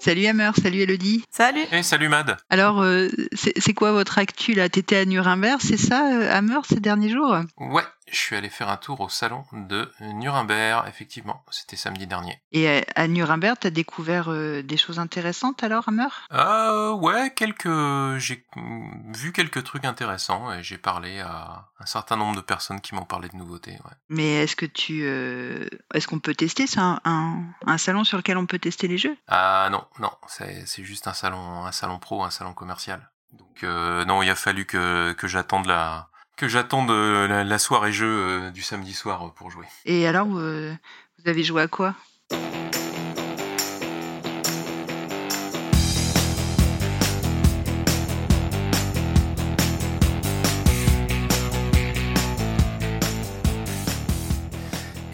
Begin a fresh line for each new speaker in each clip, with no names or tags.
Salut Hammer, salut Elodie.
Salut.
Et salut Mad.
Alors, euh, c'est c'est quoi votre actu là? T'étais à Nuremberg, c'est ça, euh, Hammer, ces derniers jours?
Ouais, je suis allé faire un tour au salon de Nuremberg, effectivement. C'était samedi dernier.
Et à, Nuremberg, t'as découvert euh, des choses intéressantes alors, Hammer
Euh, ouais, quelques, j'ai vu quelques trucs intéressants et j'ai parlé à un certain nombre de personnes qui m'ont parlé de nouveautés. Ouais.
Mais est-ce que tu, euh, est-ce qu'on peut tester? C'est un, un, un salon sur lequel on peut tester les jeux?
Ah non, non, c'est c'est juste un salon, un salon pro, un salon commercial. Donc euh, non, il a fallu que que j'attende la que j'attende euh, la, la soirée jeu euh, du samedi soir euh, pour jouer.
Et alors, euh, vous avez joué à quoi?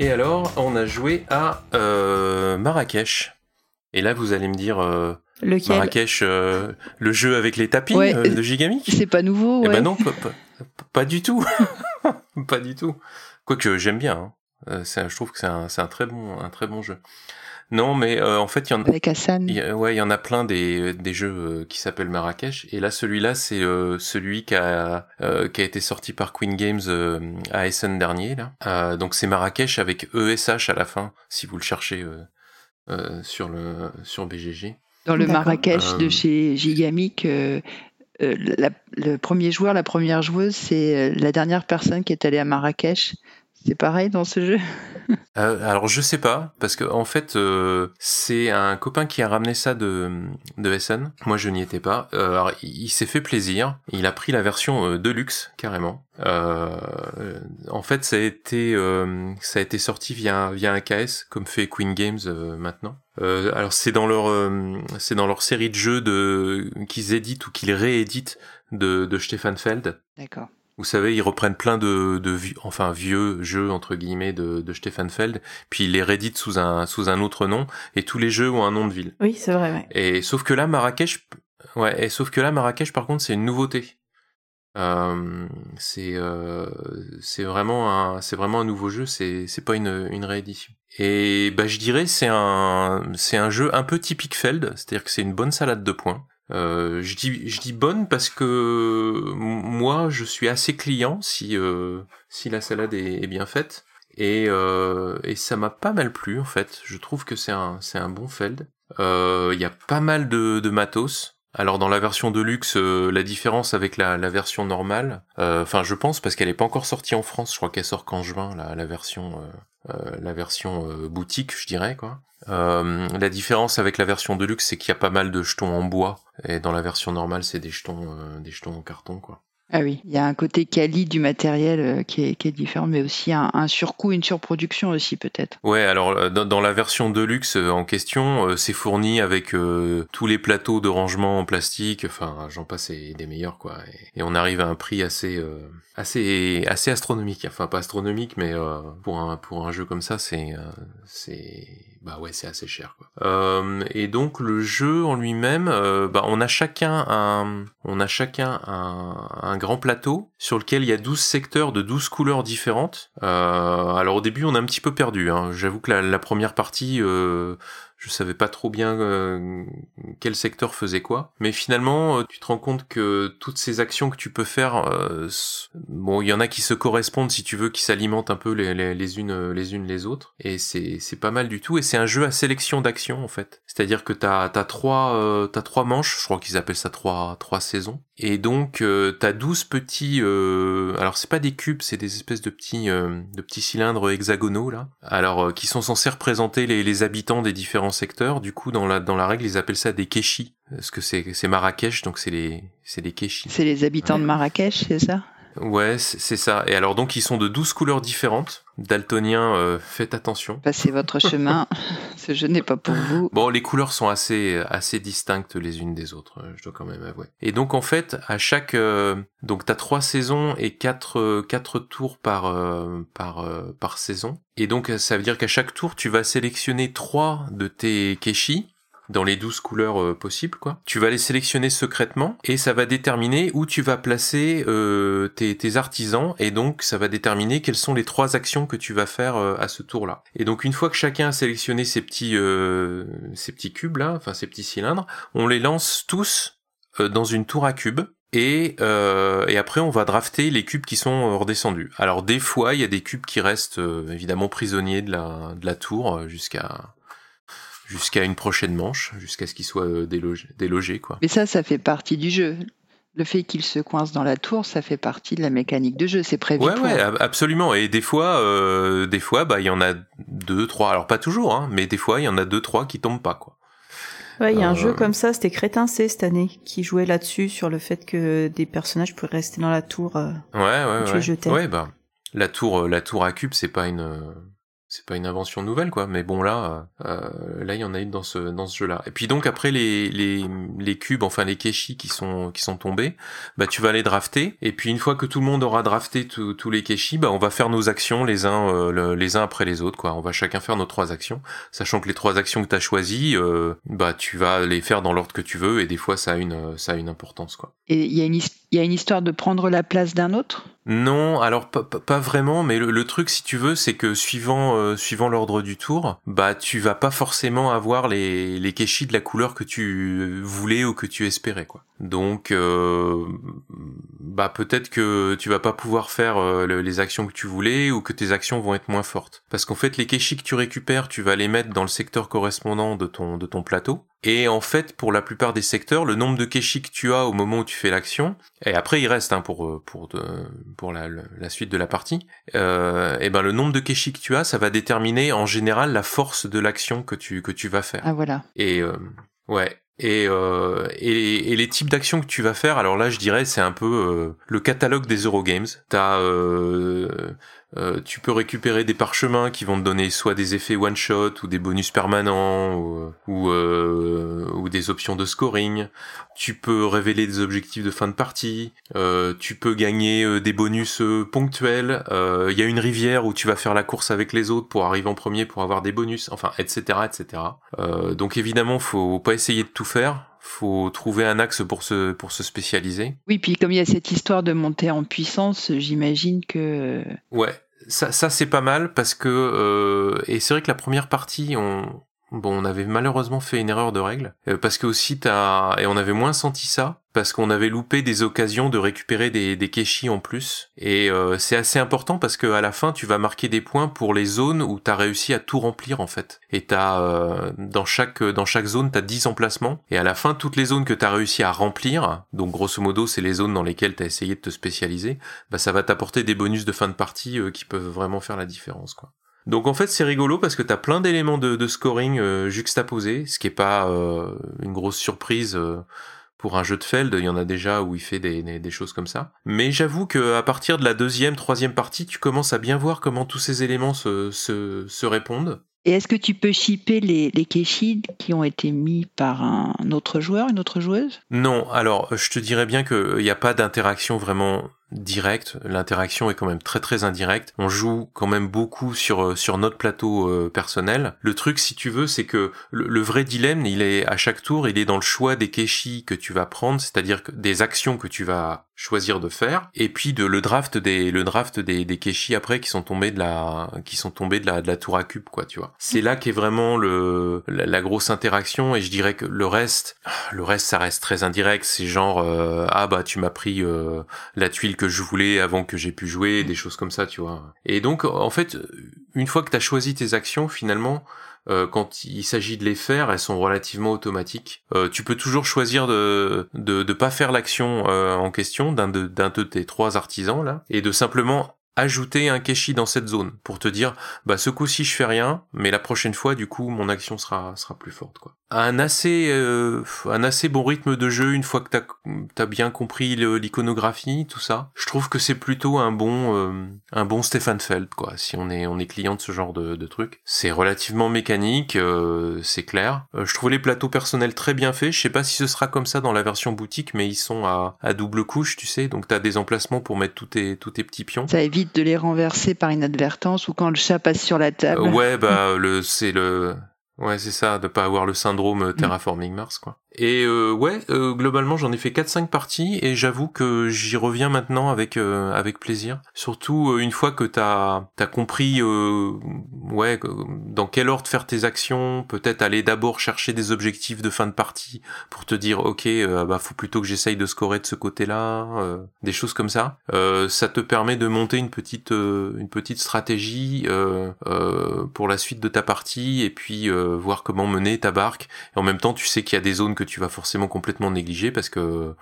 Et alors, on a joué à euh, Marrakech. Et là, vous allez me dire euh,
Lequel?
Marrakech, euh, le jeu avec les tapis
Ouais,
euh, de Gigamic?
C'est pas nouveau,
Eh ben non, pas, du tout. pas du tout. Quoique j'aime bien. hein. Euh, c'est un- je trouve que c'est un, très bon, un très bon jeu. Non, mais euh, en fait, il y en a.
Avec Hassan.
il y a- ouais, il y en a plein des, des jeux euh, qui s'appellent Marrakech. Et là, celui-là, c'est euh, celui qui a, euh, qui a été sorti par Queen Games euh, à Essen dernier. Là. Euh, donc c'est Marrakech avec ESH à la fin, si vous le cherchez euh, euh, sur, le, sur BGG.
Dans le. Marrakech
Euh,
de chez Gigamic, euh, le premier joueur, la première joueuse, c'est euh, la dernière personne qui est allée à Marrakech. C'est pareil dans ce jeu?
Euh, alors je sais pas parce que en fait euh, c'est un copain qui a ramené ça de de Essen. Moi je n'y étais pas. Euh, alors il, s'est fait plaisir. Il a pris la version euh, deluxe carrément. Euh, euh, en fait ça a été ça a été sorti via via un KS comme fait Queen Games maintenant. Euh, alors c'est dans leur euh, c'est dans leur série de jeux de qu'ils éditent ou qu'ils rééditent de de Stefan Feld.
D'accord.
Vous savez, ils reprennent plein de, de vi- enfin vieux jeux entre guillemets de, de Stefan Feld, puis ils les rééditent sous un sous un autre nom, et tous les jeux ont un nom de ville.
Oui, c'est vrai, ouais.
Et sauf que là, Marrakech, ouais, et sauf que là, Marrakech, par contre, c'est une nouveauté. C'est euh, c'est vraiment un c'est vraiment un nouveau jeu. C'est c'est pas une une réédition. Et bah je dirais c'est un c'est un jeu un peu typique Feld, c'est-à-dire que c'est une bonne salade de points. Euh, je dis je dis bonne parce que moi je suis assez client si si la salade est, bien faite et et ça m'a pas mal plu en fait. Je trouve que c'est un c'est un bon Feld. Il y a pas mal de de matos. Alors dans la version de luxe, euh, la différence avec la, la version normale, euh, enfin je pense parce qu'elle est pas encore sortie en France, je crois qu'elle sort qu'en juin la, la version euh, euh, la version euh, boutique, je dirais quoi. La différence avec la version de luxe, c'est qu'il y a pas mal de jetons en bois et dans la version normale, c'est des jetons des jetons en carton quoi.
Ah oui, il y a un côté quali du matériel euh, qui, est, qui est différent, mais aussi un, un surcoût, une surproduction aussi peut-être.
Ouais, alors euh, dans, dans la version Deluxe euh, en question, euh, c'est fourni avec euh, tous les plateaux de rangement en plastique, enfin j'en passe et des meilleurs quoi. Et, et on arrive à un prix assez euh, assez assez astronomique. Enfin pas astronomique, mais euh, pour un pour un jeu comme ça, c'est euh, c'est bah ouais c'est assez cher quoi. Euh, et donc le jeu en lui-même, euh, bah on a chacun un on a chacun un, un grand plateau sur lequel il y a 12 secteurs de 12 couleurs différentes. Euh, alors au début on est un petit peu perdu. Hein. J'avoue que la, la première partie, euh, je savais pas trop bien euh, quel secteur faisait quoi. Mais finalement, euh, tu te rends compte que toutes ces actions que tu peux faire, euh, bon, il y en a qui se correspondent si tu veux, qui s'alimentent un peu les, les, les unes les unes les autres. Et c'est pas mal du tout. Et c'est un jeu à sélection d'actions en fait. C'est-à-dire que t'as t'as trois euh, t'as trois manches. Je crois qu'ils appellent ça trois trois saisons. Et donc euh, t'as 12 petits euh, alors c'est pas des cubes, c'est des espèces de petits euh, de petits cylindres hexagonaux là. Alors euh, qui sont censés représenter les, les habitants des différents secteurs. Du coup dans la dans la règle, ils appellent ça des kéchis parce que c'est c'est Marrakech donc c'est les c'est kéchis.
C'est les habitants de Marrakech, c'est ça?
Ouais, c'est ça. Et alors donc ils sont de 12 couleurs différentes. Daltoniens, euh, faites attention.
Passez votre chemin, ce jeu n'est pas pour vous.
Bon, les couleurs sont assez assez distinctes les unes des autres, euh, je dois quand même avouer. Et donc en fait, à chaque euh, donc t'as trois saisons et quatre euh, quatre tours par euh, par euh, par saison. Et donc ça veut dire qu'à chaque tour, tu vas sélectionner trois de tes kéchis dans les 12 couleurs euh, possibles, quoi. Tu vas les sélectionner secrètement et ça va déterminer où tu vas placer euh, tes, artisans et donc ça va déterminer quelles sont les trois actions que tu vas faire euh, à ce tour-là. Et donc une fois que chacun a sélectionné ces petits, ces petits cubes là, enfin ces petits cylindres, on les lance tous dans une tour à cubes et, après on va drafter les cubes qui sont redescendus. Alors des fois il y a des cubes qui restent évidemment prisonniers de la tour jusqu'à jusqu'à une prochaine manche, jusqu'à ce qu'il soit euh, délogé, délogé, quoi.
Mais ça, ça fait partie du jeu. Le fait qu'il se coince dans la tour, ça fait partie de la mécanique de jeu, c'est prévu.
Ouais, ouais, absolument. Et des fois, euh, des fois, bah, il y en a deux, trois. Alors pas toujours, hein, mais des fois, il y en a deux, trois qui tombent pas, quoi.
Ouais, il y a un jeu euh, comme ça, c'était Crétin C cette année, qui jouait là-dessus sur le fait que des personnages pourraient rester dans la tour.
ouais, ouais, ouais. Ouais, bah, la tour, la tour à cube, c'est pas une, c'est pas une invention nouvelle quoi mais bon là euh, là il y en a une dans ce dans ce jeu là et puis donc après les les les cubes enfin les keshi qui sont qui sont tombés bah tu vas les drafter. Et puis une fois que tout le monde aura drafté tous les keshi bah on va faire nos actions les uns euh, les uns après les autres quoi. On va chacun faire nos trois actions. Sachant que les trois actions que tu as choisies euh, bah tu vas les faire dans l'ordre que tu veux et des fois ça a une ça a une importance quoi.
Et il y a une il y a une histoire de prendre la place d'un autre?
Non, alors pas, vraiment, mais le, truc, si tu veux, c'est que suivant euh, suivant l'ordre du tour, bah tu vas pas forcément avoir les les de la couleur que tu voulais ou que tu espérais, quoi. Donc, euh, bah peut-être que tu vas pas pouvoir faire euh, les actions que tu voulais ou que tes actions vont être moins fortes. Parce qu'en fait, les kéchis que tu récupères, tu vas les mettre dans le secteur correspondant de ton de ton plateau. Et en fait, pour la plupart des secteurs, le nombre de kéchis que tu as au moment où tu fais l'action, et après il reste hein, pour euh, pour pour la, la, suite de la partie, euh, et ben le nombre de kéchis que tu as, ça va déterminer en général la force de l'action que tu que tu vas faire.
Ah voilà.
Et euh, ouais. Et, euh, et, et, les types d'actions que tu vas faire, alors là je dirais c'est un peu euh, le catalogue des Eurogames. T'as euh, euh, tu peux récupérer des parchemins qui vont te donner soit des effets one shot ou des bonus permanents ou, ou, euh, ou des options de scoring. Tu peux révéler des objectifs de fin de partie. Euh, tu peux gagner euh, des bonus euh, ponctuels. Il y a une rivière où tu vas faire la course avec les autres pour arriver en premier pour avoir des bonus. Enfin, etc., etc. donc évidemment, faut pas essayer de tout faire faut trouver un axe pour se, pour se spécialiser.
Oui, puis comme il y a cette histoire de monter en puissance, j'imagine que...
Ouais, ça, ça c'est pas mal parce que... Euh, et c'est vrai que la première partie, on, Bon, on avait malheureusement fait une erreur de règle, euh, parce que aussi t'as et on avait moins senti ça, parce qu'on avait loupé des occasions de récupérer des, des en plus. Et euh, c'est assez important parce que à la fin, tu vas marquer des points pour les zones où t'as réussi à tout remplir en fait. Et t'as euh, dans chaque dans chaque zone, t'as 10 emplacements. Et à la fin, toutes les zones que t'as réussi à remplir, donc grosso modo, c'est les zones dans lesquelles t'as essayé de te spécialiser, bah ça va t'apporter des bonus de fin de partie qui peuvent vraiment faire la différence, quoi. Donc en fait c'est rigolo parce que t'as plein d'éléments de, scoring euh, juxtaposés, ce qui est pas euh, une grosse surprise euh, pour un jeu de Feld, il y en a déjà où il fait des, des, choses comme ça. Mais j'avoue que à partir de la deuxième, troisième partie, tu commences à bien voir comment tous ces éléments se, se, se répondent.
Et est-ce que tu peux shipper les, les qui ont été mis par un autre joueur, une autre joueuse?
Non, alors je te dirais bien qu'il n'y a pas d'interaction vraiment direct, l'interaction est quand même très très indirecte. On joue quand même beaucoup sur euh, sur notre plateau euh, personnel. Le truc, si tu veux, c'est que le, vrai dilemme, il est à chaque tour, il est dans le choix des kéchis que tu vas prendre, c'est-à-dire des actions que tu vas choisir de faire, et puis de le draft des le draft des des kéchis après qui sont tombés de la qui sont tombés de la de la tour à cube, quoi, tu vois. C'est là qu'est vraiment le la, grosse interaction, et je dirais que le reste, le reste, ça reste très indirect. C'est genre euh, ah bah tu m'as pris la tuile que je voulais avant que j'ai pu jouer, des choses comme ça, tu vois. Et donc, en fait, une fois que tu as choisi tes actions, finalement, euh, quand il s'agit de les faire, elles sont relativement automatiques. Euh, tu peux toujours choisir de de, de pas faire l'action euh, en question d'un de, d'un de tes trois artisans là, et de simplement ajouter un keshi dans cette zone pour te dire bah ce coup-ci je fais rien mais la prochaine fois du coup mon action sera sera plus forte quoi. Un assez euh, un assez bon rythme de jeu une fois que t'as as bien compris l'iconographie tout ça je trouve que c'est plutôt un bon euh, un bon Stefan Feld quoi si on est on est client de ce genre de, de truc. C'est relativement mécanique euh, c'est clair. Je trouve les plateaux personnels très bien faits. Je sais pas si ce sera comme ça dans la version boutique mais ils sont à, à double couche tu sais. Donc t'as des emplacements pour mettre tous tes tous tes petits pions.
Ça évite de les renverser par inadvertance ou quand le chat passe sur la table?
Ouais bah le c'est le Ouais, c'est ça, de pas avoir le syndrome terraforming Mars, quoi. Et euh, ouais, euh, globalement, j'en ai fait 4-5 parties et j'avoue que j'y reviens maintenant avec euh, avec plaisir. Surtout euh, une fois que t'as as compris, euh, ouais, dans quel ordre faire tes actions. Peut-être aller d'abord chercher des objectifs de fin de partie pour te dire, ok, bah faut plutôt que j'essaye de scorer de ce côté-là, des choses comme ça. ça te permet de monter une petite une petite stratégie pour la suite de ta partie et puis voir comment mener ta barque. Et en même temps, tu sais qu'il y a des zones que tu vas forcément complètement négliger parce que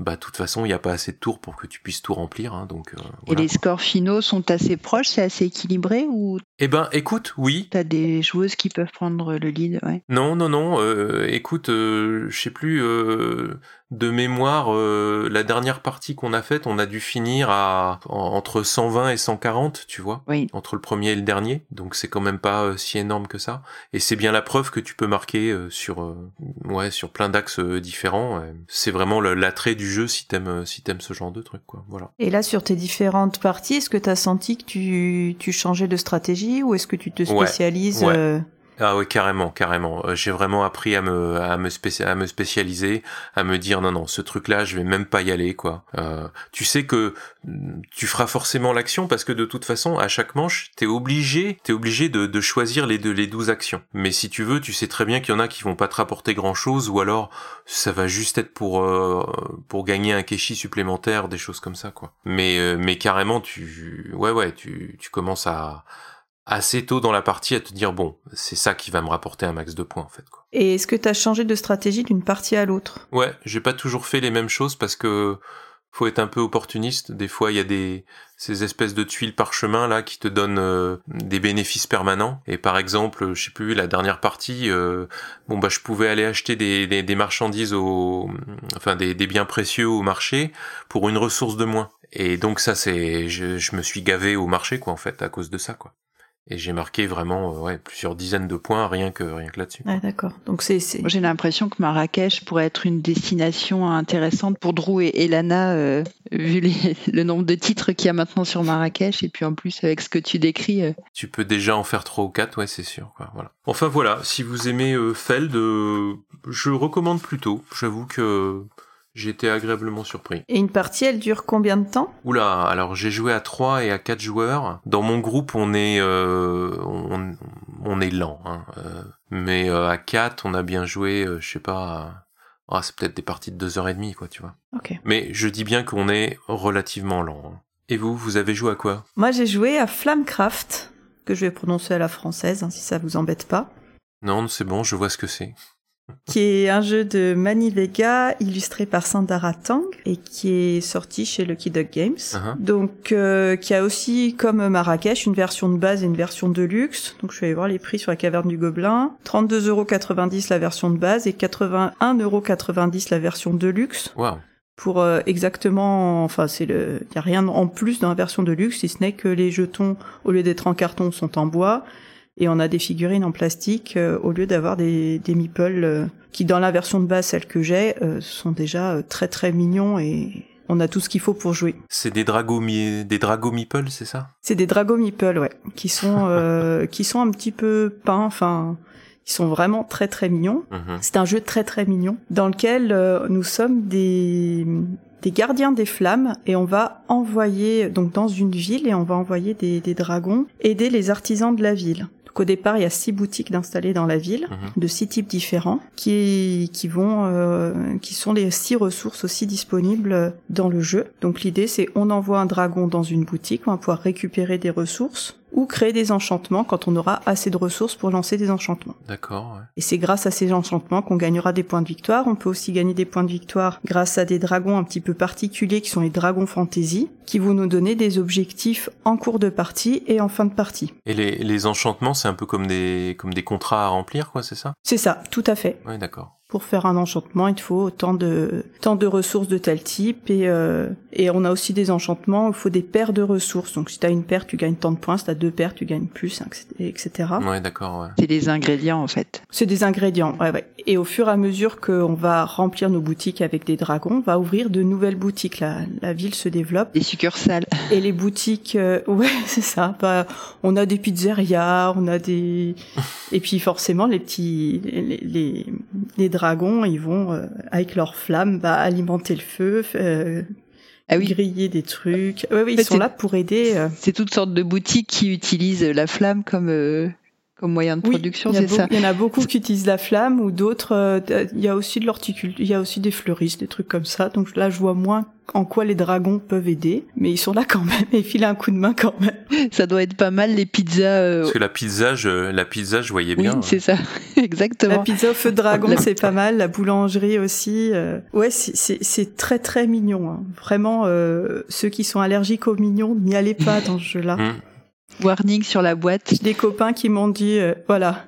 bah de toute façon il n'y a pas assez de tours pour que tu puisses tout remplir hein, donc euh,
et les scores finaux sont assez proches c'est assez équilibré ou
eh ben écoute oui.
t'as des joueuses qui peuvent prendre le lead ouais.
Non non non euh, écoute euh, je sais plus euh, de mémoire, euh, la dernière partie qu'on a faite, on a dû finir à entre 120 et 140, tu vois,
oui.
entre le premier et le dernier. Donc c'est quand même pas euh, si énorme que ça. Et c'est bien la preuve que tu peux marquer euh, sur, ouais, sur plein d'axes différents. C'est vraiment l'attrait du jeu si t'aimes si t'aimes ce genre de truc, quoi. Voilà.
Et là, sur tes différentes parties, est-ce que t'as senti que tu tu changeais de stratégie ou est-ce que tu te spécialises
ouais. Ah oui, carrément, carrément. Euh, j'ai vraiment appris à me à me, spécialiser, à me dire non non, ce truc-là, je vais même pas y aller quoi. Euh, tu sais que mm, tu feras forcément l'action parce que de toute façon, à chaque manche, t'es obligé, t'es obligé de, choisir les deux les douze actions. Mais si tu veux, tu sais très bien qu'il y en a qui vont pas te rapporter grand chose ou alors ça va juste être pour euh, pour gagner un keshi supplémentaire, des choses comme ça quoi. Mais euh, mais carrément, tu ouais ouais, tu tu commences à assez tôt dans la partie à te dire bon, c'est ça qui va me rapporter un max de points en fait. Quoi.
Et est-ce que tu as changé de stratégie d'une partie à l'autre?
Ouais, j'ai pas toujours fait les mêmes choses parce que faut être un peu opportuniste. Des fois, il y a des ces espèces de tuiles parchemin là qui te donnent euh, des bénéfices permanents. Et par exemple, je sais plus la dernière partie, euh, bon bah je pouvais aller acheter des, des, des marchandises au, enfin des, des biens précieux au marché pour une ressource de moins. Et donc ça c'est, je, je me suis gavé au marché quoi en fait à cause de ça quoi. Et j'ai marqué vraiment euh, ouais, plusieurs dizaines de points rien que rien que là-dessus.
Ah, d'accord. Donc c'est
j'ai l'impression que Marrakech pourrait être une destination intéressante pour Drew et Elana euh, vu les, le nombre de titres qu'il y a maintenant sur Marrakech et puis en plus avec ce que tu décris. Euh...
Tu peux déjà en faire trois ou quatre, ouais, c'est sûr quoi, voilà. Enfin voilà, si vous aimez euh, Feld, je recommande plutôt. J'avoue que j'ai été agréablement surpris.
Et une partie, elle dure combien de temps?
Oula, alors j'ai joué à 3 et à 4 joueurs. Dans mon groupe, on est euh, on, on, est lent, hein. Euh, mais euh, à 4, on a bien joué, je sais pas, ah, c'est peut-être des parties de 2 heures et demie, quoi, tu vois.
Ok.
Mais je dis bien qu'on est relativement lent. Hein. Et vous, vous avez joué à quoi?
Moi, j'ai joué à Flamecraft, que je vais prononcer à la française, hein, si ça vous embête pas.
Non, c'est bon, je vois ce que c'est
qui est un jeu de Manny Vega illustré par Sandara Tang et qui est sorti chez Lucky Duck Games.
Uh -huh.
Donc euh, qui a aussi comme Marrakech une version de base et une version de luxe. Donc je vais aller voir les prix sur la caverne du Gobelin. 32,90€ la version de base et 81,90€ la version de luxe.
Wow.
Pour euh, exactement, enfin c'est le, y a rien en plus dans la version de luxe si ce n'est que les jetons au lieu d'être en carton sont en bois et on a des figurines en plastique euh, au lieu d'avoir des, des meeples euh, qui dans la version de base celle que j'ai euh, sont déjà très très mignons et on a tout ce qu'il faut pour jouer.
C'est des dragos des dragos meeples, c'est ça?
C'est des dragos meeples, ouais, qui sont qui sont un petit peu peints, enfin ils sont vraiment très très mignons.
-hmm.
C'est un jeu très très mignon dans lequel nous sommes des des gardiens des flammes et on va envoyer donc dans une ville et on va envoyer des, des dragons aider les artisans de la ville qu'au départ il y a six boutiques d'installer dans la ville
Mhm.
de six types différents qui qui vont euh, qui sont les six ressources aussi disponibles dans le jeu. Donc l'idée c'est on envoie un dragon dans une boutique, on va pouvoir récupérer des ressources ou créer des enchantements quand on aura assez de ressources pour lancer des enchantements.
D'accord, ouais.
Et c'est grâce à ces enchantements qu'on gagnera des points de victoire. On peut aussi gagner des points de victoire grâce à des dragons un petit peu particuliers qui sont les dragons fantasy, qui vont nous donner des objectifs en cours de partie et en fin de partie.
Et les, les enchantements, c'est un peu comme des, comme des contrats à remplir, quoi, c'est ça?
C'est ça, tout à fait.
Ouais, d'accord.
Pour faire un enchantement, il te faut tant de tant de ressources de tel type et euh, et on a aussi des enchantements, il faut des paires de ressources. Donc si tu as une paire, tu gagnes tant de points, si tu as deux paires, tu gagnes plus, etc.
Ouais, d'accord, ouais.
C'est des ingrédients en fait.
C'est des ingrédients, ouais, ouais. Et au fur et à mesure qu'on va remplir nos boutiques avec des dragons, on va ouvrir de nouvelles boutiques. La, la ville se développe.
Des succursales.
Et les boutiques, euh, ouais, c'est ça. Bah, on a des pizzerias, on a des, et puis forcément les petits, les, les, les dragons, ils vont euh, avec leurs flammes bah, alimenter le feu, euh, ah oui. griller des trucs. Ouais, oui, ils sont là pour aider. Euh.
C'est toutes sortes de boutiques qui utilisent la flamme comme comme moyen de production, c'est ça.
Il y en a beaucoup qui utilisent la flamme ou d'autres. il y a aussi de l'horticulture, il y a aussi des fleuristes, des trucs comme ça. Donc là, je vois moins en quoi les dragons peuvent aider, mais ils sont là quand même et filent un coup de main quand même.
Ça doit être pas mal les pizzas. Euh,
Parce que la pizza, je, la pizza, je voyais bien.
Oui, c'est ça, exactement.
La pizza au feu de dragon, c'est pas mal. La boulangerie aussi. Euh... Ouais, c'est très très mignon. Hein. Vraiment, euh, ceux qui sont allergiques aux mignons, n'y allez pas dans ce jeu-là.
Warning sur la boîte.
J'ai des copains qui m'ont dit, euh, voilà.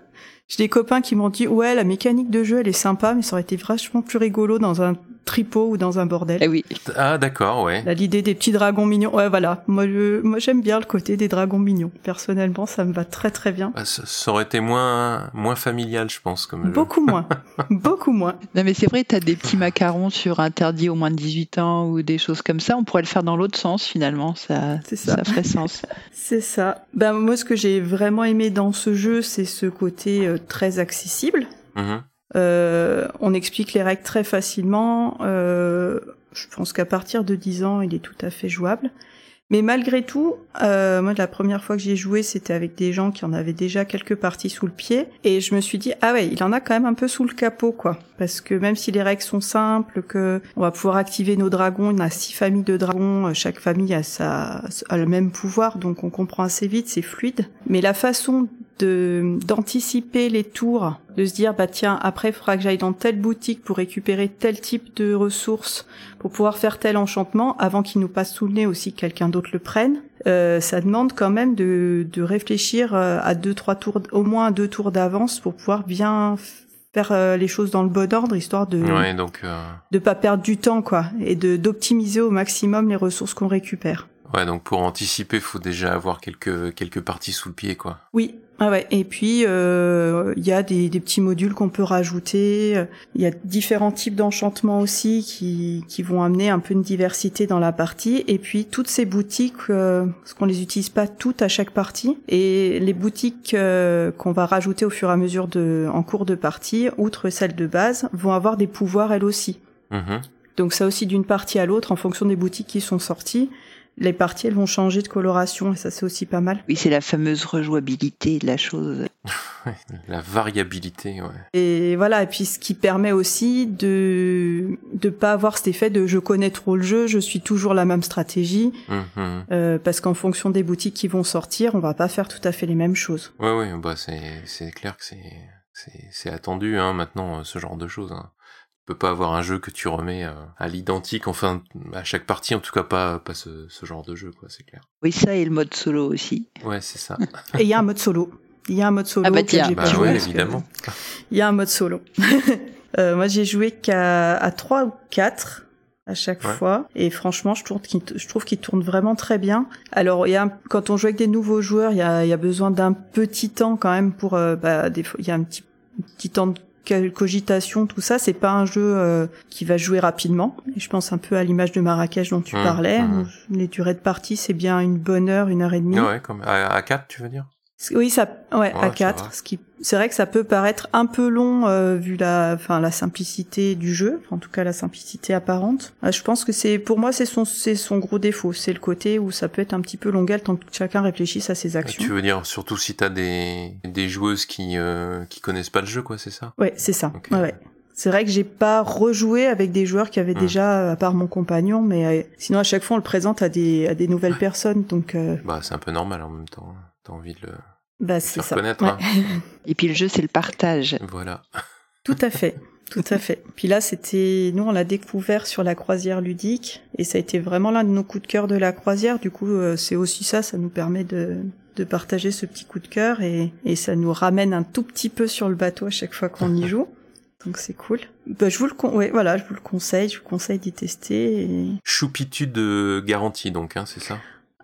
J'ai des copains qui m'ont dit, ouais, la mécanique de jeu, elle est sympa, mais ça aurait été vachement plus rigolo dans un tripot ou dans un bordel.
Eh oui.
Ah d'accord, ouais.
L'idée des petits dragons mignons. Ouais, voilà. Moi, je, moi, j'aime bien le côté des dragons mignons. Personnellement, ça me va très très bien.
Bah, ça, aurait été moins moins familial, je pense, comme
beaucoup moins, beaucoup moins.
Non, mais c'est vrai, t'as des petits macarons sur interdit au moins de 18 ans ou des choses comme ça. On pourrait le faire dans l'autre sens finalement. Ça, ça. ça ferait sens.
c'est ça. Ben moi, ce que j'ai vraiment aimé dans ce jeu, c'est ce côté euh, très accessible.
Mmh.
Euh, on explique les règles très facilement. Euh, je pense qu'à partir de 10 ans, il est tout à fait jouable. Mais malgré tout, euh, moi la première fois que j'y ai joué, c'était avec des gens qui en avaient déjà quelques parties sous le pied, et je me suis dit ah ouais, il en a quand même un peu sous le capot quoi, parce que même si les règles sont simples, que on va pouvoir activer nos dragons, y a six familles de dragons, chaque famille a sa a le même pouvoir, donc on comprend assez vite, c'est fluide. Mais la façon de d'anticiper les tours, de se dire bah tiens après il faudra que j'aille dans telle boutique pour récupérer tel type de ressources pour pouvoir faire tel enchantement avant qu'il nous passe sous le nez aussi que quelqu'un d'autre le prenne. Euh, ça demande quand même de, de réfléchir euh, à deux trois tours au moins deux tours d'avance pour pouvoir bien faire euh, les choses dans le bon ordre histoire de
ouais, donc euh...
de pas perdre du temps quoi et de d'optimiser au maximum les ressources qu'on récupère.
Ouais, donc pour anticiper, faut déjà avoir quelques quelques parties sous le pied, quoi.
Oui, ah ouais. Et puis il euh, y a des, des petits modules qu'on peut rajouter. Il y a différents types d'enchantements aussi qui qui vont amener un peu une diversité dans la partie. Et puis toutes ces boutiques, euh, parce qu'on les utilise pas toutes à chaque partie, et les boutiques euh, qu'on va rajouter au fur et à mesure de en cours de partie, outre celles de base, vont avoir des pouvoirs elles aussi.
Mmh.
Donc ça aussi d'une partie à l'autre en fonction des boutiques qui sont sorties les parties elles vont changer de coloration et ça c'est aussi pas mal.
Oui, c'est la fameuse rejouabilité de la chose.
la variabilité, ouais.
Et voilà, et puis ce qui permet aussi de de pas avoir cet effet de je connais trop le jeu, je suis toujours la même stratégie,
Mhm.
euh, parce qu'en fonction des boutiques qui vont sortir, on va pas faire tout à fait les mêmes choses.
Ouais, ouais, bah c'est c'est clair que c'est c'est c'est attendu hein maintenant ce genre de choses. Hein peux pas avoir un jeu que tu remets à, à l'identique, enfin à chaque partie, en tout cas pas pas ce, ce genre de jeu, quoi, c'est clair.
Oui, ça et le mode solo aussi.
Ouais, c'est ça.
et il y a un mode solo. Il y a un mode solo.
Ah bah tiens,
j'ai
bah ouais, évidemment.
Il y a un mode solo. euh, moi, j'ai joué qu'à à trois ou quatre à chaque
Ouais.
fois et franchement je trouve qu'il je trouve qu'il tourne vraiment très bien alors il y a un- quand on joue avec des nouveaux joueurs il y a, il y a besoin d'un petit temps quand même pour euh, bah, des fois il y a un petit petit temps de cogitation tout ça c'est pas un jeu euh, qui va jouer rapidement. Et je pense un peu à l'image de Marrakech dont tu parlais
mmh.
les durées de partie c'est bien une bonne heure une heure et demie.
Ouais, comme à, à 4, tu veux dire?
Oui, ça, ouais,
Ouais,
à
ça
4.
va.
Ce qui, c'est vrai que ça peut paraître un peu long euh, vu la, enfin la simplicité du jeu, en tout cas la simplicité apparente. Euh, je pense que c'est, pour moi, c'est son, c'est son gros défaut, c'est le côté où ça peut être un petit peu longuet le temps que chacun réfléchisse à ses actions.
Tu veux dire surtout si t'as des des joueuses qui euh, qui connaissent pas le jeu, quoi, c'est ça?
Ouais, c'est ça.
Ok.
Ouais. C'est vrai que j'ai pas rejoué avec des joueurs qui avaient
Hmm.
déjà, euh, à part mon compagnon, mais euh, sinon à chaque fois on le présente à des, à des nouvelles personnes, donc euh,
Bah, c'est un peu normal en même temps. hein. T'as envie de le
bah
faire
c'est ça.
connaître,
Ouais.
hein.
Et puis le jeu, c'est le partage.
Voilà.
Tout à fait, tout à fait. Puis là, c'était, nous, on l'a découvert sur la croisière ludique, et ça a été vraiment l'un de nos coups de cœur de la croisière. Du coup, euh, c'est aussi ça, ça nous permet de, de partager ce petit coup de cœur, et, et ça nous ramène un tout petit peu sur le bateau à chaque fois qu'on y joue. Donc c'est cool. Bah, je vous le con... ouais, voilà, je vous le conseille, je vous conseille d'y tester. Et...
Choupitude garantie donc, hein, c'est ça?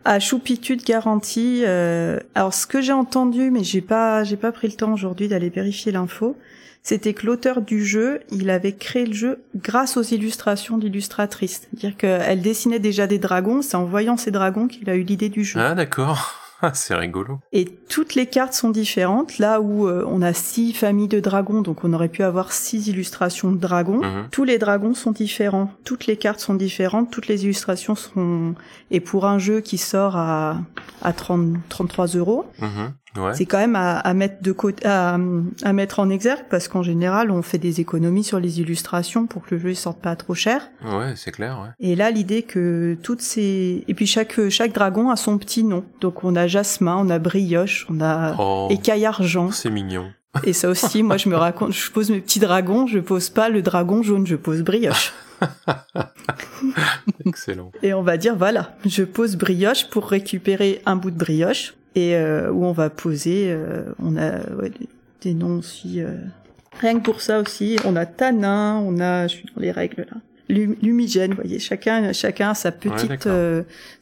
À choupitude garantie. Euh, alors ce que j'ai entendu, mais j'ai pas j'ai pas pris le temps aujourd'hui d'aller vérifier l'info, c'était que l'auteur du jeu, il avait créé le jeu grâce aux illustrations d'illustratrices. C'est-à-dire qu'elle dessinait déjà des dragons, c'est en voyant ces dragons qu'il a eu l'idée du jeu.
Ah d'accord. C'est rigolo.
Et toutes les cartes sont différentes. Là où euh, on a six familles de dragons, donc on aurait pu avoir six illustrations de dragons. Mhm. Tous les dragons sont différents. Toutes les cartes sont différentes. Toutes les illustrations sont. Et pour un jeu qui sort à à 30, 33 euros,
mhm.
C'est quand même à, à mettre de côté, à, à, mettre en exergue parce qu'en général, on fait des économies sur les illustrations pour que le jeu ne sorte pas trop cher.
Ouais, c'est clair. Ouais.
Et là, l'idée que toutes ces et puis chaque chaque dragon a son petit nom. Donc on a Jasmin, on a Brioche, on a
oh,
Écaille Argent.
C'est mignon.
Et ça aussi, moi, je me raconte, je pose mes petits dragons, je pose pas le dragon jaune, je pose Brioche.
Excellent.
Et on va dire voilà, je pose brioche pour récupérer un bout de brioche et euh, où on va poser. Euh, on a ouais, des, noms aussi. Euh, rien que pour ça aussi, on a tanin, on a, je suis dans les règles là. Lumigène, vous voyez, chacun, chacun a sa petite,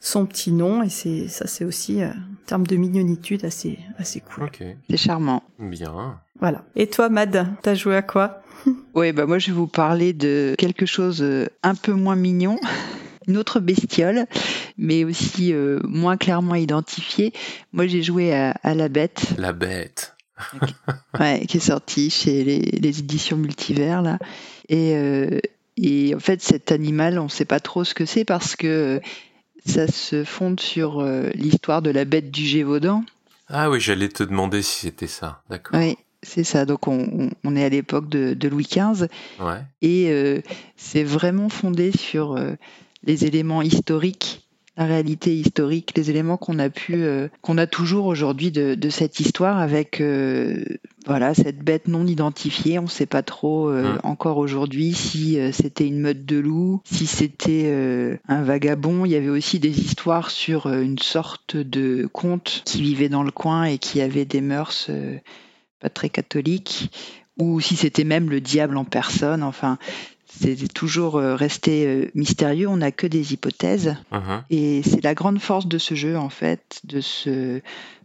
son petit nom, et c'est ça, c'est aussi en termes de mignonitude assez, assez cool.
C'est charmant.
Bien.
Voilà. Et toi, Mad, t'as joué à quoi?
Oui, bah moi je vais vous parler de quelque chose un peu moins mignon une autre bestiole, mais aussi euh, moins clairement identifiée. Moi, j'ai joué à, La Bête.
La Bête.
ouais, qui est sortie chez les, éditions Multivers, là. Et, euh, et, en fait, cet animal, on ne sait pas trop ce que c'est parce que ça se fonde sur euh, l'histoire de la bête du Gévaudan.
Ah oui, j'allais te demander si c'était ça, d'accord.
Oui, c'est ça. Donc on, on, est à l'époque de, de, Louis XV.
Ouais.
Et c'est vraiment fondé sur les éléments historiques, la réalité historique, les éléments qu'on a pu, euh, qu'on a toujours aujourd'hui de, de, cette histoire avec, euh, voilà, cette bête non identifiée. On ne sait pas trop euh, encore aujourd'hui si c'était une meute de loups, si c'était un vagabond. Il y avait aussi des histoires sur une sorte de comte qui vivait dans le coin et qui avait des mœurs pas très catholiques ou si c'était même le diable en personne. Enfin, c'est toujours euh, resté euh, mystérieux, on n'a que des hypothèses.
Uh-huh.
Et c'est la grande force de ce jeu, en fait, de se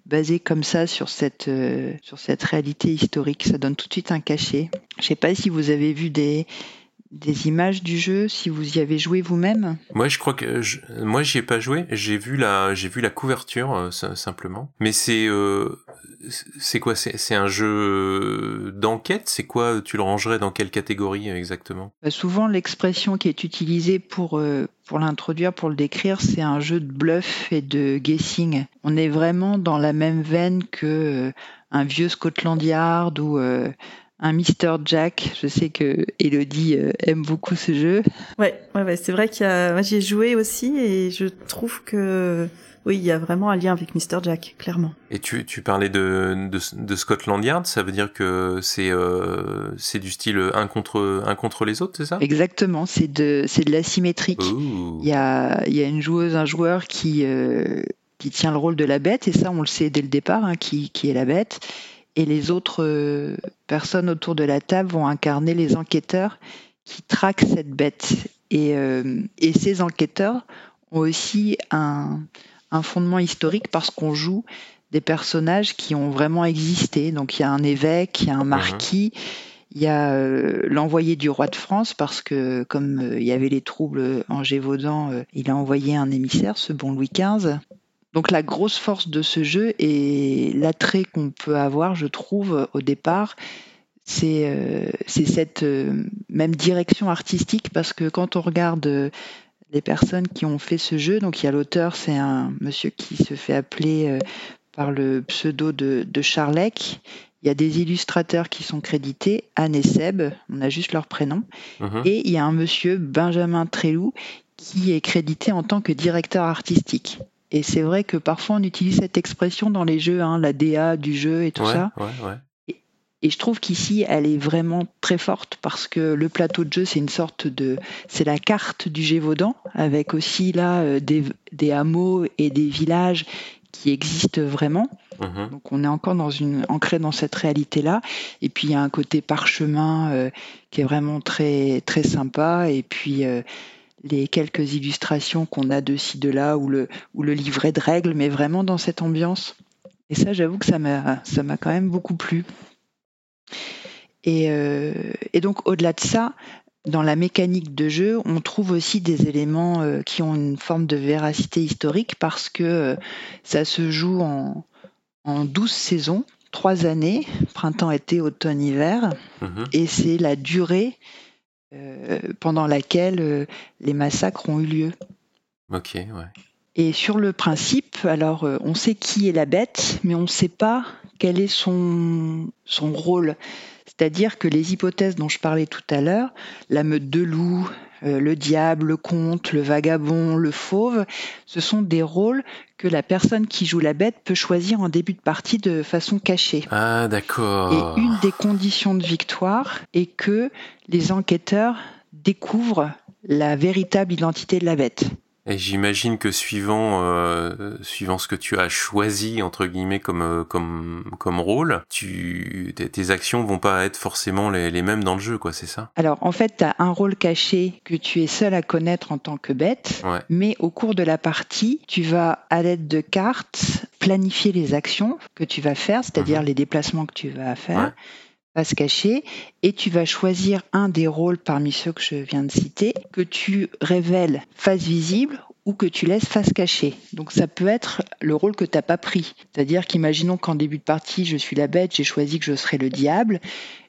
baser comme ça sur cette, euh, sur cette réalité historique. Ça donne tout de suite un cachet. Je ne sais pas si vous avez vu des, des images du jeu, si vous y avez joué vous-même
Moi, je crois que je, moi, j'y ai pas joué. J'ai vu la, j'ai vu la couverture simplement. Mais c'est, c'est quoi C'est un jeu d'enquête? C'est quoi Tu le rangerais dans quelle catégorie exactement?
Bah, Souvent, l'expression qui est utilisée pour, euh, pour l'introduire, pour le décrire, c'est un jeu de bluff et de guessing. On est vraiment dans la même veine que euh, un vieux Scotland Yard ou euh, un Mr. Jack. Je sais que Elodie aime beaucoup ce jeu.
Ouais, ouais, ouais c'est vrai qu'il y a. Moi, j'ai joué aussi et je trouve que oui, il y a vraiment un lien avec Mr. Jack, clairement.
Et tu, tu parlais de, de, de Scotland Yard, ça veut dire que c'est euh, c'est du style un contre, un contre les autres, c'est ça?
Exactement, c'est de, c'est de l'asymétrique. Il y a, y a une joueuse, un joueur qui, euh, qui tient le rôle de la bête, et ça on le sait dès le départ, hein, qui, qui est la bête. Et les autres euh, personnes autour de la table vont incarner les enquêteurs qui traquent cette bête. Et, euh, et ces enquêteurs ont aussi un, un fondement historique parce qu'on joue des personnages qui ont vraiment existé. Donc il y a un évêque, il y a un marquis, il y a euh, l'envoyé du roi de France parce que comme euh, il y avait les troubles en Gévaudan, euh, il a envoyé un émissaire, ce bon Louis XV. Donc la grosse force de ce jeu et l'attrait qu'on peut avoir, je trouve, au départ, c'est cette même direction artistique parce que quand on regarde les personnes qui ont fait ce jeu. Donc il y a l'auteur, c'est un monsieur qui se fait appeler euh, par le pseudo de, de Charlec. Il y a des illustrateurs qui sont crédités, Anne et Seb, on a juste leur prénom.
Mhm.
Et il y a un monsieur, Benjamin Trelou, qui est crédité en tant que directeur artistique. Et c'est vrai que parfois on utilise cette expression dans les jeux, hein, la DA du jeu et tout ça.
Ouais, ouais.
Et je trouve qu'ici, elle est vraiment très forte parce que le plateau de jeu, c'est une sorte de, c'est la carte du Gévaudan avec aussi là euh, des, des hameaux et des villages qui existe vraiment. Mhm. Donc on est encore dans une, ancré dans cette réalité-là. Et puis il y a un côté parchemin euh, qui est vraiment très, très sympa. Et puis euh, les quelques illustrations qu'on a de ci, de là, ou le, ou le livret de règles, mais vraiment dans cette ambiance. Et ça, j'avoue que ça m'a, ça m'a quand même beaucoup plu. Et, euh, et donc au-delà de ça, dans la mécanique de jeu, on trouve aussi des éléments euh, qui ont une forme de véracité historique parce que euh, ça se joue en, en 12 saisons, trois années, printemps, été, automne, hiver, mhm. et c'est la durée euh, pendant laquelle les massacres ont eu lieu.
Ok, ouais.
Et sur le principe, alors on sait qui est la bête, mais on ne sait pas quel est son, son rôle. C'est-à-dire que les hypothèses dont je parlais tout à l'heure, la meute de loups, euh, le diable, le comte, le vagabond, le fauve, ce sont des rôles que la personne qui joue la bête peut choisir en début de partie de façon cachée.
Ah, d'accord.
Et une des conditions de victoire est que les enquêteurs découvrent la véritable identité de la bête.
Et j'imagine que suivant euh, suivant ce que tu as choisi entre guillemets comme euh, comme comme rôle, tu tes, actions vont pas être forcément les, les mêmes dans le jeu, quoi, c'est ça?
Alors en fait, tu as un rôle caché que tu es seul à connaître en tant que bête, mais au cours de la partie, tu vas à l'aide de cartes planifier les actions que tu vas faire, c'est-à-dire mhm. les déplacements que tu vas faire. Va se cacher et tu vas choisir un des rôles parmi ceux que je viens de citer que tu révèles face visible ou que tu laisses face cachée. Donc ça peut être le rôle que tu n'as pas pris. C'est-à-dire qu'imaginons qu'en début de partie, je suis la bête, j'ai choisi que je serai le diable,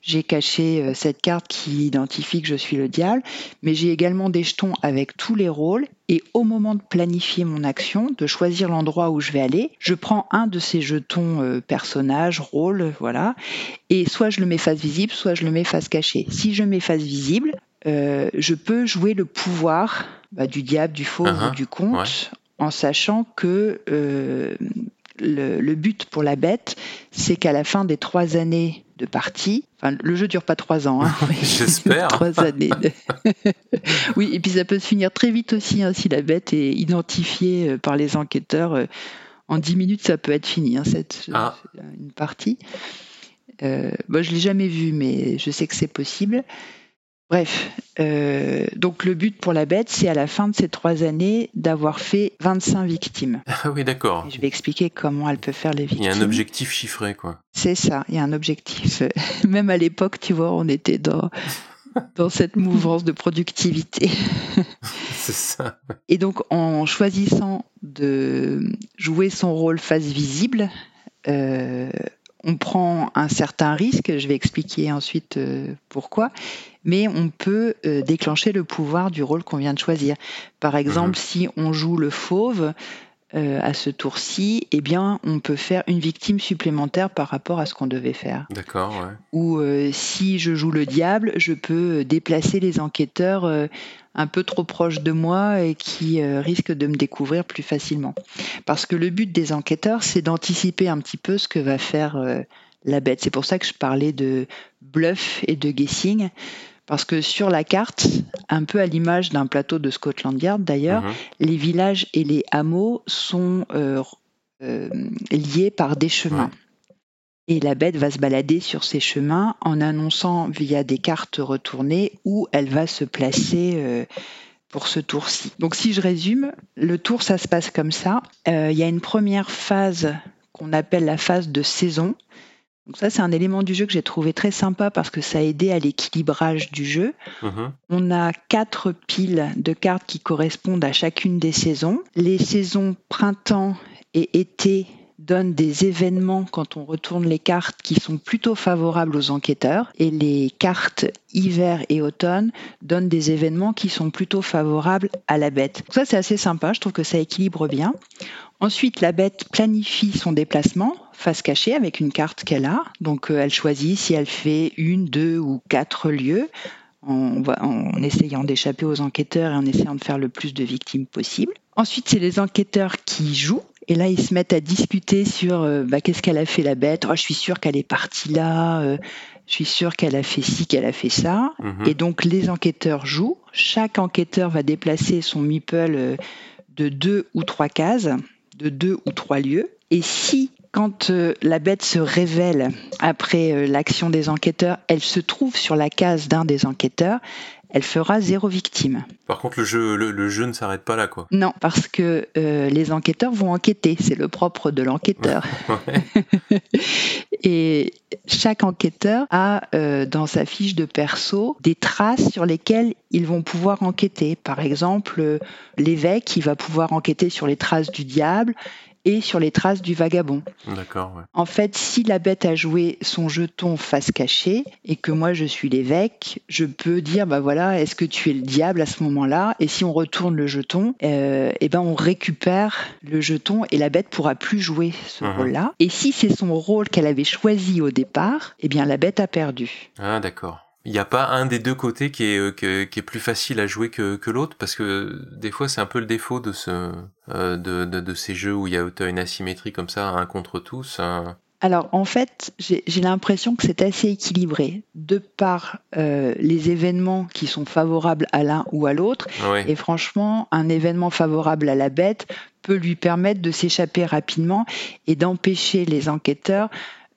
j'ai caché euh, cette carte qui identifie que je suis le diable, mais j'ai également des jetons avec tous les rôles et au moment de planifier mon action, de choisir l'endroit où je vais aller, je prends un de ces jetons euh, personnage, rôle, voilà, et soit je le mets face visible, soit je le mets face cachée. Si je mets face visible, euh, je peux jouer le pouvoir bah, du diable, du faux uh-huh. ou du conte, en sachant que euh, le, but pour la bête, c'est qu'à la fin des trois années de partie, enfin, le jeu dure pas trois ans, hein,
j'espère.
trois années. oui, et puis ça peut se finir très vite aussi hein, si la bête est identifiée euh, par les enquêteurs. en dix minutes, ça peut être fini, hein, cette, ah. une partie. Euh, bon, je l'ai jamais vu, mais je sais que c'est possible. Bref, euh, donc le but pour la bête, c'est à la fin de ces trois années d'avoir fait 25 victimes.
Ah oui, d'accord.
Je vais expliquer comment elle peut faire les victimes.
Il y a un objectif chiffré, quoi.
C'est ça, il y a un objectif. Même à l'époque, tu vois, on était dans, dans cette mouvance de productivité.
c'est ça.
Et donc, en choisissant de jouer son rôle face visible, euh, on prend un certain risque, je vais expliquer ensuite euh, pourquoi, mais on peut euh, déclencher le pouvoir du rôle qu'on vient de choisir. Par exemple, mhm. si on joue le fauve, euh, à ce tour-ci, eh bien, on peut faire une victime supplémentaire par rapport à ce qu'on devait faire.
D'accord, ouais.
Ou si je joue le diable, je peux déplacer les enquêteurs un peu trop proches de moi et qui risquent de me découvrir plus facilement. Parce que le but des enquêteurs, c'est d'anticiper un petit peu ce que va faire la bête. C'est pour ça que je parlais de bluff et de guessing. Parce que sur la carte, un peu à l'image d'un plateau de Scotland Yard d'ailleurs, mhm. les villages et les hameaux sont euh, euh, liés par des chemins. Et la bête va se balader sur ces chemins en annonçant via des cartes retournées où elle va se placer euh, pour ce tour-ci. Donc si je résume, le tour, ça se passe comme ça. Il y a une première phase qu'on appelle la phase de saison, donc ça, c'est un élément du jeu que j'ai trouvé très sympa parce que ça a aidé à l'équilibrage du jeu. Mhm. On a quatre piles de cartes qui correspondent à chacune des saisons. Les saisons printemps et été donnent des événements quand on retourne les cartes qui sont plutôt favorables aux enquêteurs et les cartes hiver et automne donnent des événements qui sont plutôt favorables à la bête. Donc ça c'est assez sympa, je trouve que ça équilibre bien. Ensuite, la bête planifie son déplacement face cachée avec une carte qu'elle a. Donc, euh, elle choisit si elle fait une, deux ou quatre lieux en, en essayant d'échapper aux enquêteurs et en essayant de faire le plus de victimes possible. Ensuite, c'est les enquêteurs qui jouent. Et là, ils se mettent à discuter sur euh, bah, qu'est-ce qu'elle a fait la bête. Oh, je suis sûre qu'elle est partie là. Euh, je suis sûre qu'elle a fait ci, qu'elle a fait ça. Mhm. Et donc, les enquêteurs jouent. Chaque enquêteur va déplacer son meeple de deux ou trois cases de deux ou trois lieux. Et si quand euh, la bête se révèle après euh, l'action des enquêteurs, elle se trouve sur la case d'un des enquêteurs, elle fera zéro victime.
Par contre, le jeu, le, jeu ne s'arrête pas là, quoi.
Non, parce que euh, les enquêteurs vont enquêter. C'est le propre de l'enquêteur. Et chaque enquêteur a dans sa fiche de perso des traces sur lesquelles ils vont pouvoir enquêter. Par exemple, l'évêque, il va pouvoir enquêter sur les traces du diable et sur les traces du vagabond.
D'accord.
En fait, si la bête a joué son jeton face cachée et que moi je suis l'évêque, je peux dire bah voilà, est-ce que tu es le diable à ce moment-là? Et si on retourne le jeton, euh, eh ben on récupère le jeton et la bête pourra plus jouer ce mhm. rôle-là. Et si c'est son rôle qu'elle avait choisi au départ, eh bien la bête a perdu.
Ah d'accord il n'y a pas un des deux côtés qui est, euh, qui est plus facile à jouer que, que l'autre parce que des fois c'est un peu le défaut de ce euh, de, de, de, ces jeux où il y a une asymétrie comme ça un contre tous
alors en fait, j'ai l'impression que c'est assez équilibré de par euh, les événements qui sont favorables à l'un ou à l'autre. Et franchement, un événement favorable à la bête peut lui permettre de s'échapper rapidement et d'empêcher les enquêteurs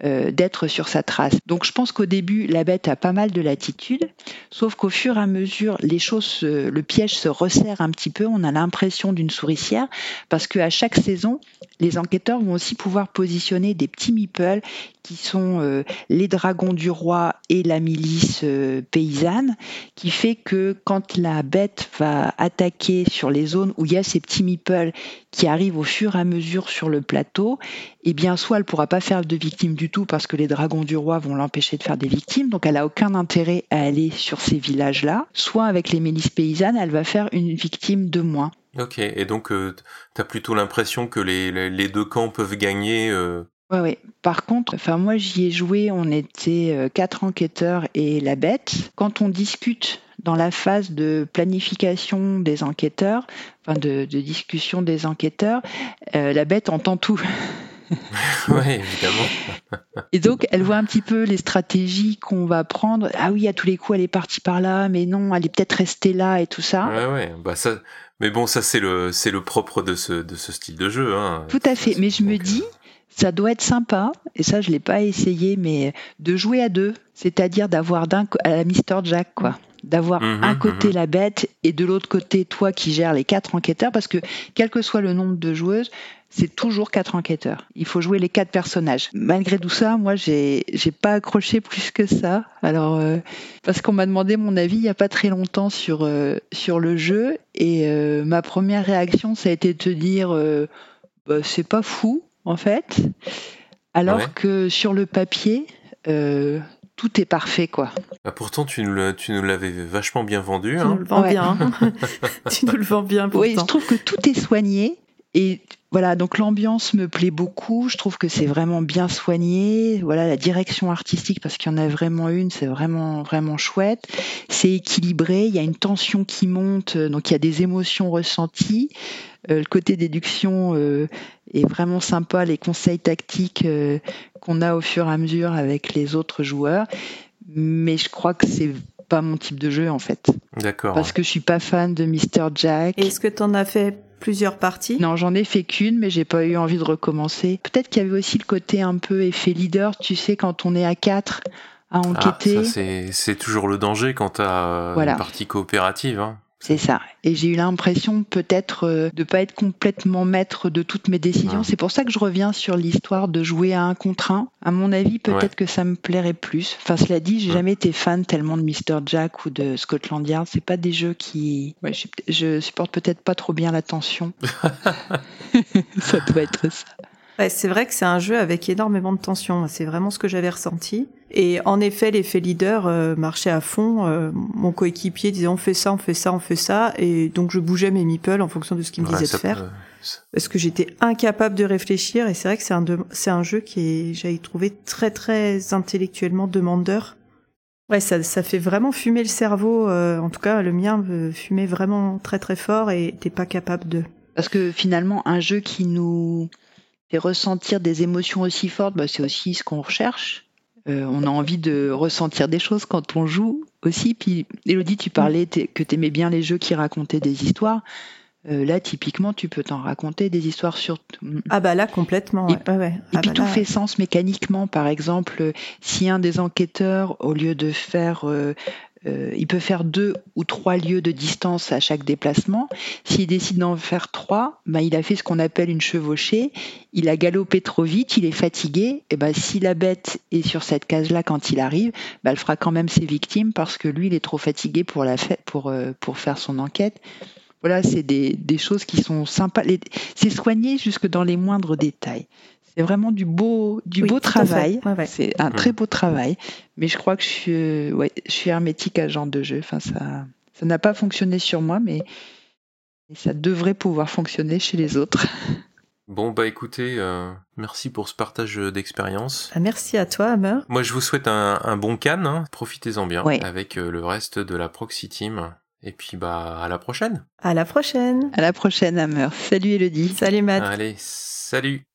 euh, d'être sur sa trace. Donc je pense qu'au début, la bête a pas mal de latitude, sauf qu'au fur et à mesure, les choses, le piège se resserre un petit peu. On a l'impression d'une souricière parce qu'à chaque saison, les enquêteurs vont aussi pouvoir positionner des petits meeples qui sont euh, les dragons du roi et la milice euh, paysanne, qui fait que quand la bête va attaquer sur les zones où il y a ces petits meeples qui arrivent au fur et à mesure sur le plateau, eh bien soit elle pourra pas faire de victimes du tout parce que les dragons du roi vont l'empêcher de faire des victimes, donc elle a aucun intérêt à aller sur ces villages-là, soit avec les milices paysannes, elle va faire une victime de moins.
Ok, et donc euh, tu as plutôt l'impression que les, les, deux camps peuvent gagner euh...
Ouais, ouais. Par contre, enfin moi j'y ai joué, on était euh, quatre enquêteurs et la bête. Quand on discute dans la phase de planification des enquêteurs, enfin de, de discussion des enquêteurs, euh, la bête entend tout.
oui, évidemment.
Et donc, elle voit un petit peu les stratégies qu'on va prendre. Ah oui, à tous les coups, elle est partie par là, mais non, elle est peut-être restée là et tout ça.
Ouais, ouais. Bah ça, mais bon, ça c'est le c'est le propre de ce de ce style de jeu. Hein.
Tout à fait. Mais je me dis, ça doit être sympa, et ça je l'ai pas essayé, mais de jouer à deux, c'est-à-dire d'avoir d'un à la Mister Jack quoi d'avoir mhm, un côté mhm. la bête et de l'autre côté toi qui gères les quatre enquêteurs parce que quel que soit le nombre de joueuses c'est toujours quatre enquêteurs. Il faut jouer les quatre personnages. Malgré tout ça, moi, j'ai j'ai pas accroché plus que ça. Alors euh, parce qu'on m'a demandé mon avis il y a pas très longtemps sur euh, sur le jeu et euh, ma première réaction ça a été de te dire bah, c'est pas fou en fait, alors que sur le papier tout est parfait quoi.
Bah, pourtant tu nous, tu nous l'avais vachement bien vendu.
Tu nous le vends bien. tu nous le vends bien. Pourtant.
Oui, je trouve que tout est soigné et voilà, donc l'ambiance me plaît beaucoup. Je trouve que c'est vraiment bien soigné. Voilà, la direction artistique, parce qu'il y en a vraiment une, c'est vraiment vraiment chouette. C'est équilibré. Il y a une tension qui monte, donc il y a des émotions ressenties. Euh, le côté déduction euh, est vraiment sympa. Les conseils tactiques euh, qu'on a au fur et à mesure avec les autres joueurs, mais je crois que c'est pas mon type de jeu en fait.
D'accord.
Parce que je suis pas fan de Mr Jack.
Est-ce que tu en as fait plusieurs parties
Non, j'en ai fait qu'une, mais j'ai pas eu envie de recommencer. Peut-être qu'il y avait aussi le côté un peu effet leader, tu sais, quand on est à quatre à ah, enquêter.
Ah, ça, c'est toujours le danger quand tu as une partie coopérative. Hein.
C'est ça. Et j'ai eu l'impression peut-être euh, de pas être complètement maître de toutes mes décisions. C'est pour ça que je reviens sur l'histoire de jouer à un contre un. À mon avis, peut-être que ça me plairait plus. Enfin, cela dit, j'ai jamais été fan tellement de Mr. Jack ou de Scotland Yard. C'est pas des jeux qui, ouais, je, supporte peut-être pas trop bien la tension. ça doit être ça
c'est vrai que c'est un jeu avec énormément de tension. C'est vraiment ce que j'avais ressenti. Et en effet, l'effet leader euh, marchait à fond. Euh, mon coéquipier disait on fait ça, on fait ça, on fait ça, et donc je bougeais mes meeples en fonction de ce qu'il me disait de faire. Parce que j'étais incapable de réfléchir. Et c'est vrai que c'est un c'est un jeu qui est, j'avais trouvé très très intellectuellement demandeur. Ouais, ça, ça fait vraiment fumer le cerveau. Euh, en tout cas, le mien fumait vraiment très très fort et t'es pas capable de.
Parce que finalement, un jeu qui nous et ressentir des émotions aussi fortes, bah, c'est aussi ce qu'on recherche. Euh, on a envie de ressentir des choses quand on joue aussi. Puis, Elodie, tu parlais que tu aimais bien les jeux qui racontaient des histoires. Euh, là, typiquement, tu peux t'en raconter des histoires sur.
Ah bah là, complètement.
Et,
et ah
puis
bah
tout fait sens mécaniquement. Par exemple, si un des enquêteurs, au lieu de faire euh, euh, il peut faire deux ou trois lieux de distance à chaque déplacement. S'il décide d'en faire trois, ben, il a fait ce qu'on appelle une chevauchée. Il a galopé trop vite, il est fatigué. Et ben, si la bête est sur cette case-là quand il arrive, ben, elle fera quand même ses victimes parce que lui, il est trop fatigué pour, la pour, euh, pour faire son enquête. Voilà, c'est des, des, choses qui sont sympas. C'est soigné jusque dans les moindres détails. C'est vraiment du beau, du beau travail. C'est un très beau travail. Mais je crois que je suis, ouais, je suis hermétique à ce genre de jeu. Enfin, ça, ça n'a pas fonctionné sur moi, mais ça devrait pouvoir fonctionner chez les autres.
Bon bah écoutez, euh, merci pour ce partage d'expérience.
Ah, merci à toi, Hammer.
Moi je vous souhaite un, bon can, hein. profitez-en bien avec euh, le reste de la Proxy Team. Et puis bah à la prochaine.
À la prochaine.
À la prochaine, Hammer. Salut Elodie.
Salut Matt.
Allez, salut.